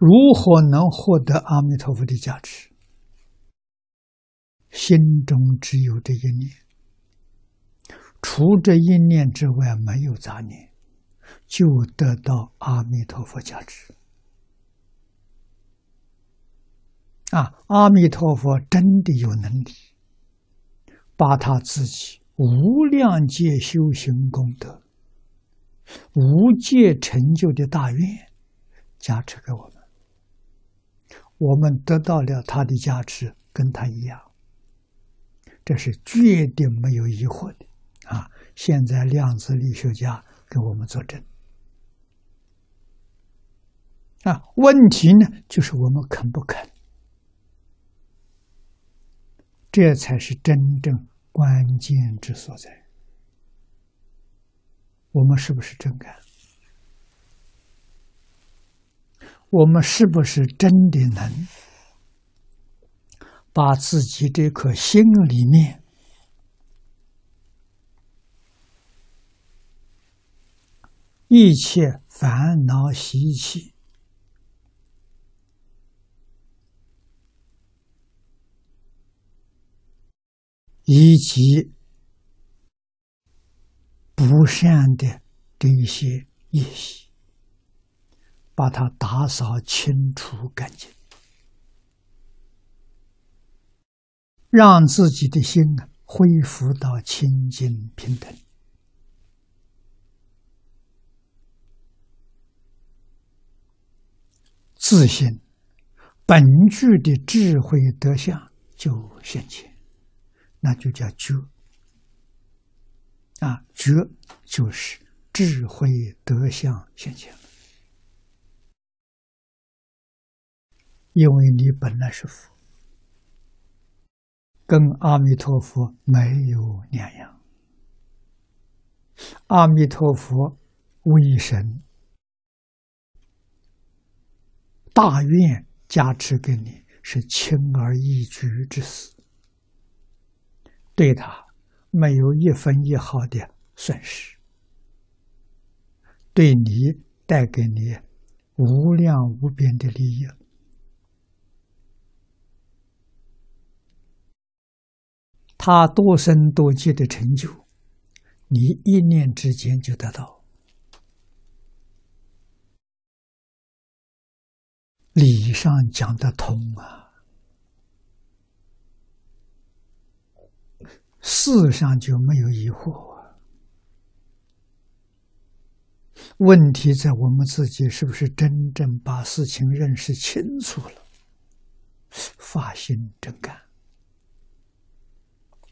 如何能获得阿弥陀佛的加持？心中只有这一念，除这一念之外没有杂念，就得到阿弥陀佛加持。啊，阿弥陀佛真的有能力，把他自己无量界修行功德、无界成就的大愿加持给我们。我们得到了他的加持，跟他一样，这是绝对没有疑惑的啊！现在量子力学家给我们作证啊。问题呢，就是我们肯不肯？这才是真正关键之所在。我们是不是真干？我们是不是真的能把自己这颗心里面一切烦恼习气，以及不善的这些业习？把它打扫清除干净，让自己的心呢恢复到清净平等，自信本具的智慧德相就现前，那就叫觉。啊，觉就是智慧德相现前。因为你本来是佛，跟阿弥陀佛没有两样。阿弥陀佛为神，大愿加持给你，是轻而易举之事，对他没有一分一毫的损失，对你带给你无量无边的利益。他多生多劫的成就，你一念之间就得到。理上讲得通啊，事上就没有疑惑。问题在我们自己是不是真正把事情认识清楚了，发心真干？